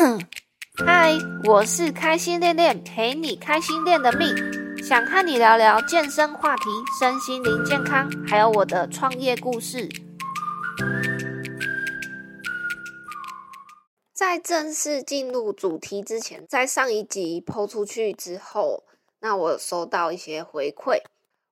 嗨，我是开心练练，陪你开心练的命，想和你聊聊健身话题、身心灵健康，还有我的创业故事。在正式进入主题之前，在上一集抛出去之后，那我收到一些回馈。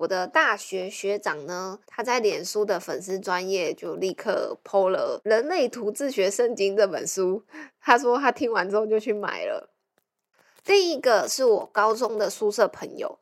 我的大学学长呢，他在脸书的粉丝专业就立刻剖了《人类图自学圣经》这本书。他说他听完之后就去买了。另一个是我高中的宿舍朋友，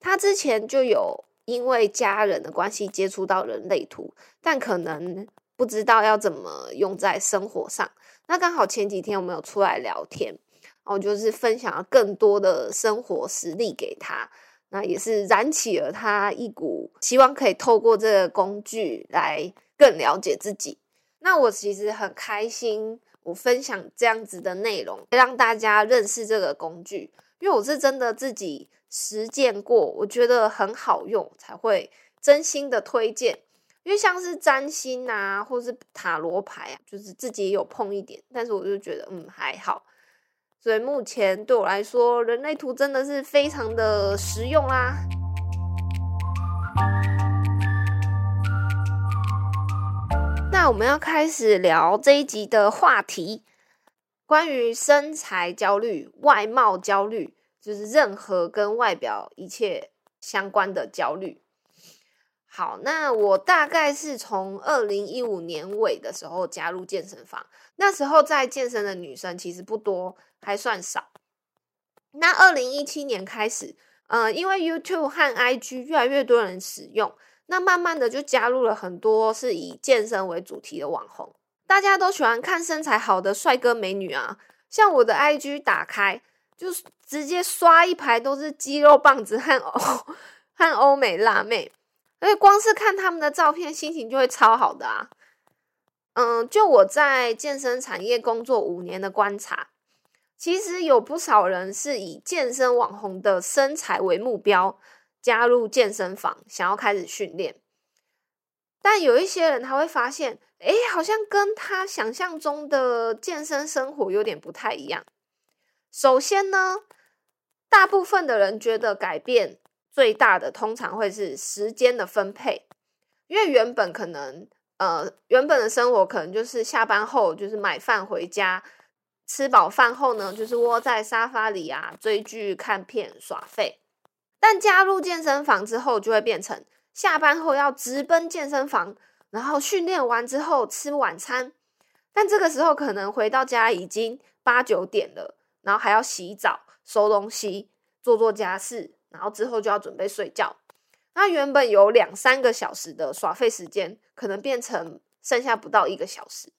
他之前就有因为家人的关系接触到人类图，但可能不知道要怎么用在生活上。那刚好前几天我们有出来聊天，然后就是分享了更多的生活实例给他。那也是燃起了他一股希望可以透过这个工具来更了解自己。那我其实很开心，我分享这样子的内容，让大家认识这个工具，因为我是真的自己实践过，我觉得很好用，才会真心的推荐。因为像是占星啊，或是塔罗牌啊，就是自己也有碰一点，但是我就觉得嗯还好。所以目前对我来说，人类图真的是非常的实用啦。那我们要开始聊这一集的话题，关于身材焦虑、外貌焦虑，就是任何跟外表一切相关的焦虑。好，那我大概是从二零一五年尾的时候加入健身房，那时候在健身的女生其实不多。还算少。那二零一七年开始，呃，因为 YouTube 和 IG 越来越多人使用，那慢慢的就加入了很多是以健身为主题的网红。大家都喜欢看身材好的帅哥美女啊，像我的 IG 打开，就直接刷一排都是肌肉棒子和欧和欧美辣妹，而且光是看他们的照片，心情就会超好的啊。嗯，就我在健身产业工作五年的观察。其实有不少人是以健身网红的身材为目标加入健身房，想要开始训练。但有一些人他会发现，哎，好像跟他想象中的健身生活有点不太一样。首先呢，大部分的人觉得改变最大的通常会是时间的分配，因为原本可能呃原本的生活可能就是下班后就是买饭回家。吃饱饭后呢，就是窝在沙发里啊，追剧、看片、耍废。但加入健身房之后，就会变成下班后要直奔健身房，然后训练完之后吃晚餐。但这个时候可能回到家已经八九点了，然后还要洗澡、收东西、做做家事，然后之后就要准备睡觉。那原本有两三个小时的耍废时间，可能变成剩下不到一个小时。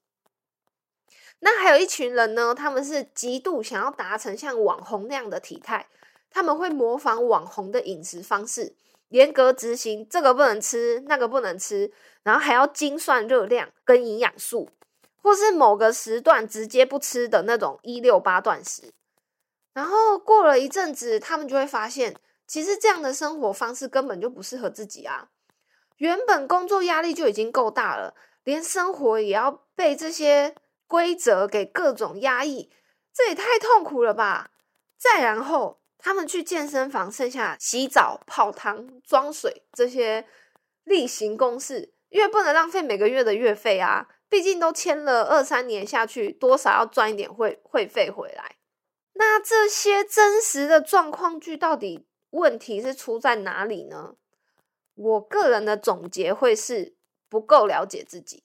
那还有一群人呢，他们是极度想要达成像网红那样的体态，他们会模仿网红的饮食方式，严格执行这个不能吃，那个不能吃，然后还要精算热量跟营养素，或是某个时段直接不吃的那种一六八断食。然后过了一阵子，他们就会发现，其实这样的生活方式根本就不适合自己啊！原本工作压力就已经够大了，连生活也要被这些。规则给各种压抑，这也太痛苦了吧！再然后，他们去健身房，剩下洗澡、泡汤、装水这些例行公事，因为不能浪费每个月的月费啊！毕竟都签了二三年下去，多少要赚一点会会费回来。那这些真实的状况剧，到底问题是出在哪里呢？我个人的总结会是不够了解自己，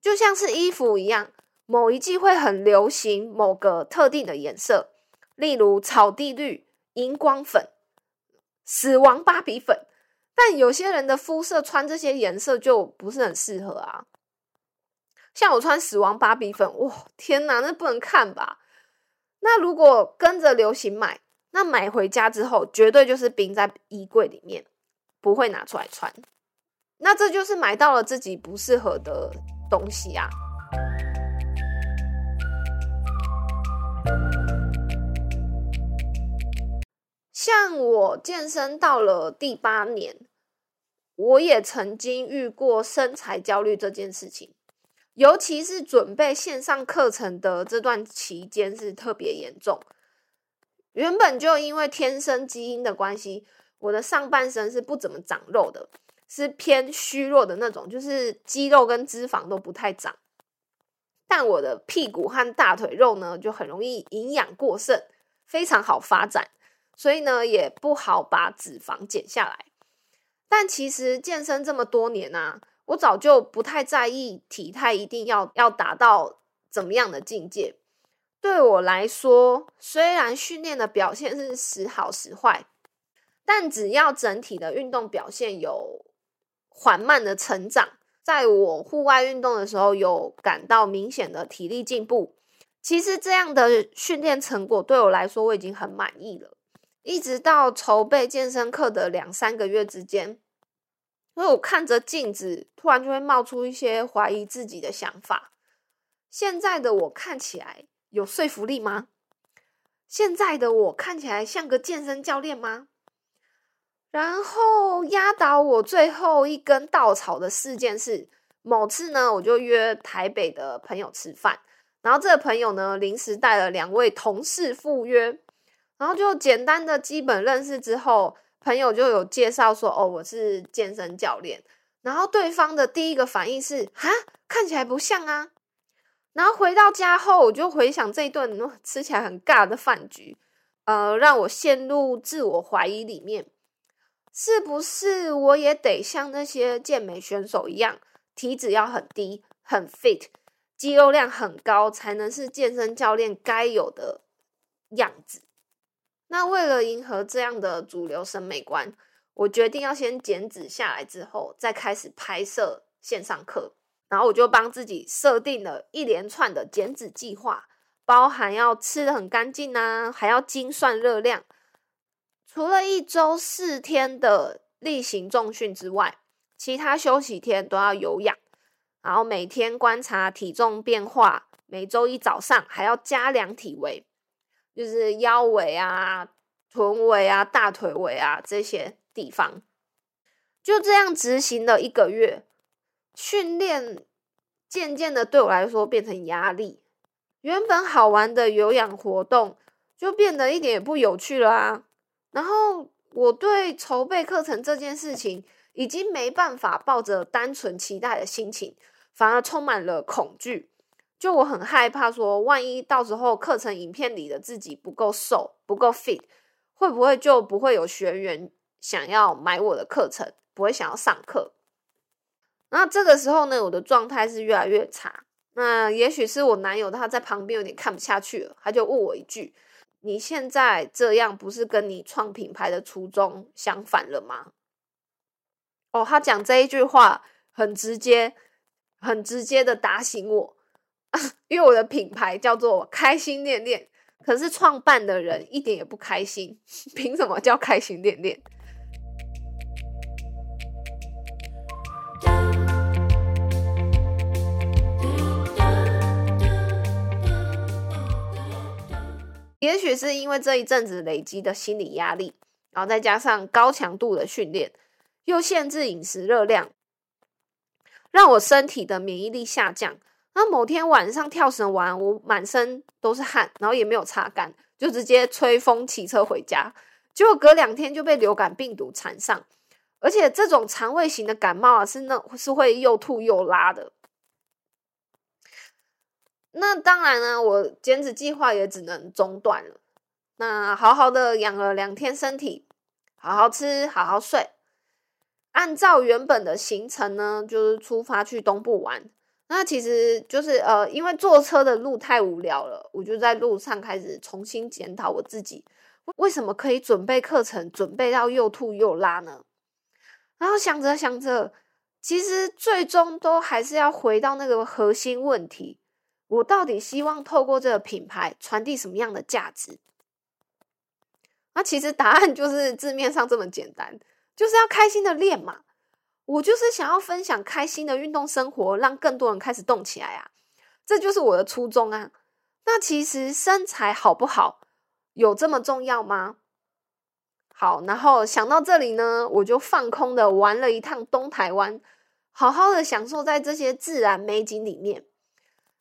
就像是衣服一样。某一季会很流行某个特定的颜色，例如草地绿、荧光粉、死亡芭比粉。但有些人的肤色穿这些颜色就不是很适合啊。像我穿死亡芭比粉，哇，天哪，那不能看吧？那如果跟着流行买，那买回家之后绝对就是冰在衣柜里面，不会拿出来穿。那这就是买到了自己不适合的东西啊。像我健身到了第八年，我也曾经遇过身材焦虑这件事情。尤其是准备线上课程的这段期间是特别严重。原本就因为天生基因的关系，我的上半身是不怎么长肉的，是偏虚弱的那种，就是肌肉跟脂肪都不太长。但我的屁股和大腿肉呢，就很容易营养过剩，非常好发展，所以呢，也不好把脂肪减下来。但其实健身这么多年啊，我早就不太在意体态一定要要达到怎么样的境界。对我来说，虽然训练的表现是时好时坏，但只要整体的运动表现有缓慢的成长。在我户外运动的时候，有感到明显的体力进步。其实这样的训练成果对我来说，我已经很满意了。一直到筹备健身课的两三个月之间，因为我看着镜子，突然就会冒出一些怀疑自己的想法。现在的我看起来有说服力吗？现在的我看起来像个健身教练吗？然后压倒我最后一根稻草的事件是，某次呢，我就约台北的朋友吃饭，然后这个朋友呢临时带了两位同事赴约，然后就简单的基本认识之后，朋友就有介绍说，哦，我是健身教练，然后对方的第一个反应是，哈，看起来不像啊。然后回到家后，我就回想这一顿吃起来很尬的饭局，呃，让我陷入自我怀疑里面。是不是我也得像那些健美选手一样，体脂要很低、很 fit，肌肉量很高，才能是健身教练该有的样子？那为了迎合这样的主流审美观，我决定要先减脂下来之后，再开始拍摄线上课。然后我就帮自己设定了一连串的减脂计划，包含要吃的很干净啊，还要精算热量。除了一周四天的例行重训之外，其他休息天都要有氧，然后每天观察体重变化，每周一早上还要加量体围，就是腰围啊、臀围啊、大腿围啊这些地方。就这样执行了一个月，训练渐渐的对我来说变成压力，原本好玩的有氧活动就变得一点也不有趣了啊。然后我对筹备课程这件事情已经没办法抱着单纯期待的心情，反而充满了恐惧。就我很害怕说，万一到时候课程影片里的自己不够瘦、不够 fit，会不会就不会有学员想要买我的课程，不会想要上课？那这个时候呢，我的状态是越来越差。那也许是我男友他在旁边有点看不下去了，他就问我一句。你现在这样不是跟你创品牌的初衷相反了吗？哦，他讲这一句话很直接，很直接的打醒我，因为我的品牌叫做开心练练，可是创办的人一点也不开心，凭什么叫开心练练？也许是因为这一阵子累积的心理压力，然后再加上高强度的训练，又限制饮食热量，让我身体的免疫力下降。那某天晚上跳绳完，我满身都是汗，然后也没有擦干，就直接吹风骑车回家。结果隔两天就被流感病毒缠上，而且这种肠胃型的感冒啊，是那是会又吐又拉的。那当然呢，我减脂计划也只能中断了。那好好的养了两天身体，好好吃，好好睡，按照原本的行程呢，就是出发去东部玩。那其实就是呃，因为坐车的路太无聊了，我就在路上开始重新检讨我自己，为什么可以准备课程准备到又吐又拉呢？然后想着想着，其实最终都还是要回到那个核心问题。我到底希望透过这个品牌传递什么样的价值？那其实答案就是字面上这么简单，就是要开心的练嘛。我就是想要分享开心的运动生活，让更多人开始动起来啊！这就是我的初衷啊。那其实身材好不好有这么重要吗？好，然后想到这里呢，我就放空的玩了一趟东台湾，好好的享受在这些自然美景里面。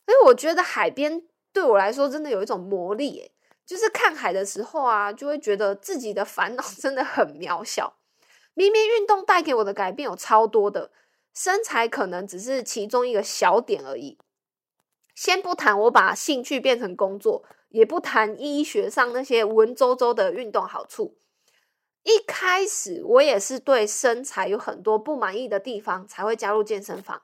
所以我觉得海边对我来说真的有一种魔力，就是看海的时候啊，就会觉得自己的烦恼真的很渺小。明明运动带给我的改变有超多的，身材可能只是其中一个小点而已。先不谈我把兴趣变成工作，也不谈医学上那些文绉绉的运动好处。一开始我也是对身材有很多不满意的地方，才会加入健身房。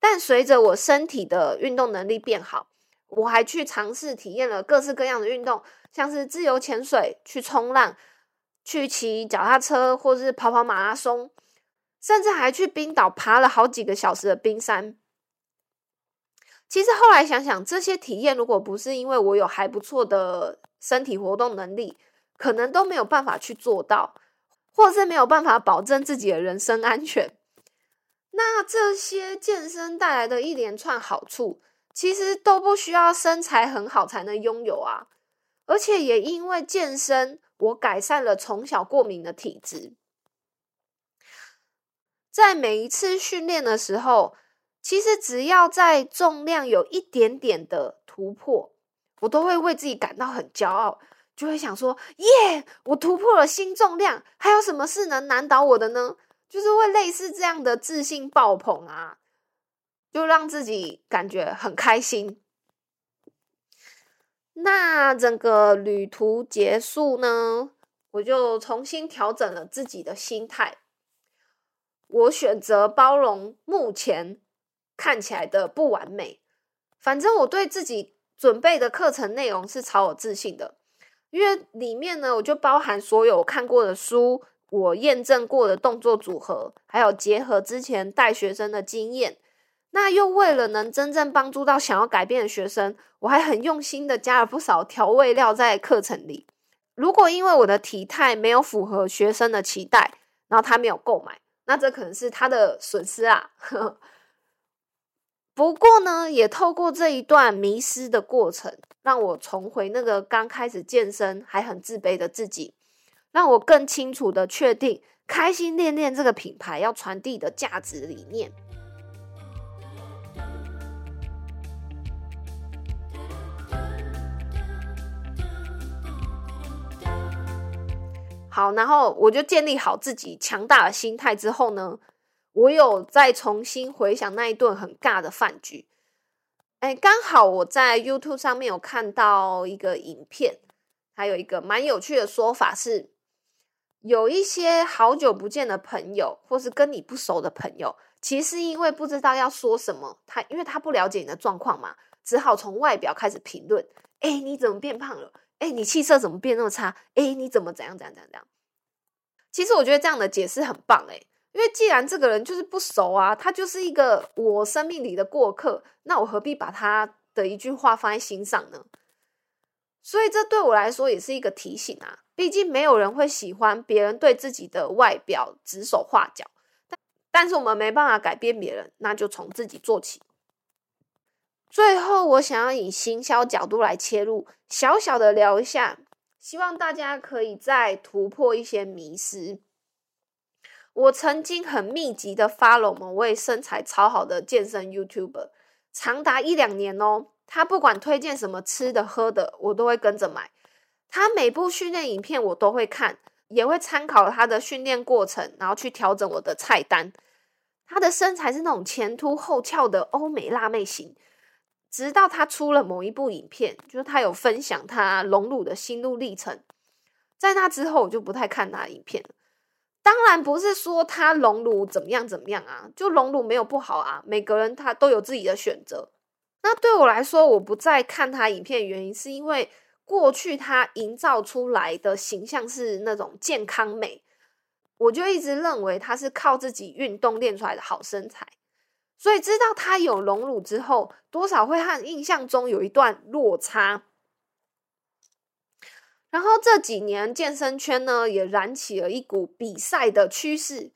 但随着我身体的运动能力变好，我还去尝试体验了各式各样的运动，像是自由潜水、去冲浪。去骑脚踏车，或是跑跑马拉松，甚至还去冰岛爬了好几个小时的冰山。其实后来想想，这些体验如果不是因为我有还不错的身体活动能力，可能都没有办法去做到，或是没有办法保证自己的人身安全。那这些健身带来的一连串好处，其实都不需要身材很好才能拥有啊！而且也因为健身。我改善了从小过敏的体质，在每一次训练的时候，其实只要在重量有一点点的突破，我都会为自己感到很骄傲，就会想说：“耶，我突破了新重量，还有什么事能难倒我的呢？”就是会类似这样的自信爆棚啊，就让自己感觉很开心。那整个旅途结束呢，我就重新调整了自己的心态。我选择包容目前看起来的不完美，反正我对自己准备的课程内容是超有自信的，因为里面呢，我就包含所有看过的书，我验证过的动作组合，还有结合之前带学生的经验。那又为了能真正帮助到想要改变的学生，我还很用心的加了不少调味料在课程里。如果因为我的体态没有符合学生的期待，然后他没有购买，那这可能是他的损失啊。不过呢，也透过这一段迷失的过程，让我重回那个刚开始健身还很自卑的自己，让我更清楚的确定开心练练这个品牌要传递的价值理念。好，然后我就建立好自己强大的心态之后呢，我有再重新回想那一顿很尬的饭局。哎，刚好我在 YouTube 上面有看到一个影片，还有一个蛮有趣的说法是，有一些好久不见的朋友，或是跟你不熟的朋友，其实因为不知道要说什么，他因为他不了解你的状况嘛，只好从外表开始评论。哎，你怎么变胖了？哎，你气色怎么变那么差？哎，你怎么怎样怎样怎样？其实我觉得这样的解释很棒诶，因为既然这个人就是不熟啊，他就是一个我生命里的过客，那我何必把他的一句话放在心上呢？所以这对我来说也是一个提醒啊。毕竟没有人会喜欢别人对自己的外表指手画脚，但但是我们没办法改变别人，那就从自己做起。最后，我想要以行销角度来切入，小小的聊一下，希望大家可以再突破一些迷失。我曾经很密集的 follow 某位身材超好的健身 YouTuber，长达一两年哦。他不管推荐什么吃的喝的，我都会跟着买。他每部训练影片我都会看，也会参考他的训练过程，然后去调整我的菜单。他的身材是那种前凸后翘的欧美辣妹型。直到他出了某一部影片，就是他有分享他隆乳的心路历程，在那之后我就不太看他影片了。当然不是说他隆乳怎么样怎么样啊，就隆乳没有不好啊，每个人他都有自己的选择。那对我来说，我不再看他影片的原因，是因为过去他营造出来的形象是那种健康美，我就一直认为他是靠自己运动练出来的好身材。所以知道他有隆乳之后，多少会和印象中有一段落差。然后这几年健身圈呢，也燃起了一股比赛的趋势。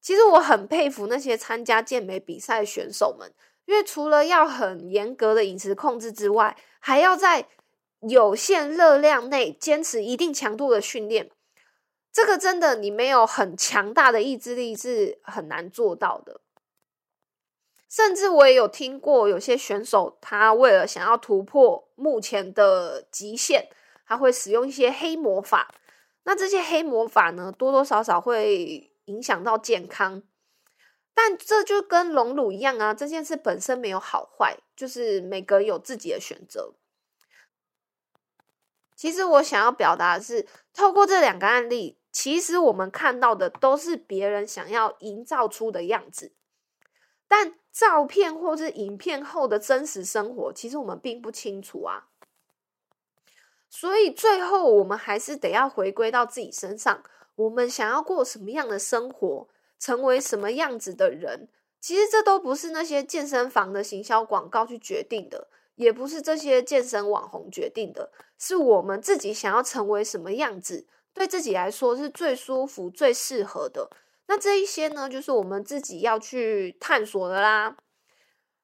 其实我很佩服那些参加健美比赛选手们，因为除了要很严格的饮食控制之外，还要在有限热量内坚持一定强度的训练。这个真的，你没有很强大的意志力是很难做到的。甚至我也有听过有些选手，他为了想要突破目前的极限，他会使用一些黑魔法。那这些黑魔法呢，多多少少会影响到健康。但这就跟隆乳一样啊，这件事本身没有好坏，就是每个人有自己的选择。其实我想要表达的是，透过这两个案例，其实我们看到的都是别人想要营造出的样子，但照片或是影片后的真实生活，其实我们并不清楚啊。所以最后，我们还是得要回归到自己身上，我们想要过什么样的生活，成为什么样子的人，其实这都不是那些健身房的行销广告去决定的。也不是这些健身网红决定的，是我们自己想要成为什么样子，对自己来说是最舒服、最适合的。那这一些呢，就是我们自己要去探索的啦。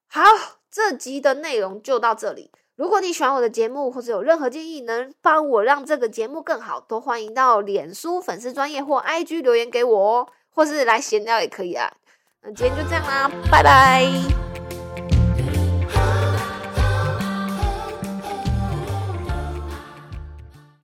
好，这集的内容就到这里。如果你喜欢我的节目，或者有任何建议能帮我让这个节目更好，都欢迎到脸书粉丝专业或 IG 留言给我哦，或是来闲聊也可以啊。那今天就这样啦，拜拜。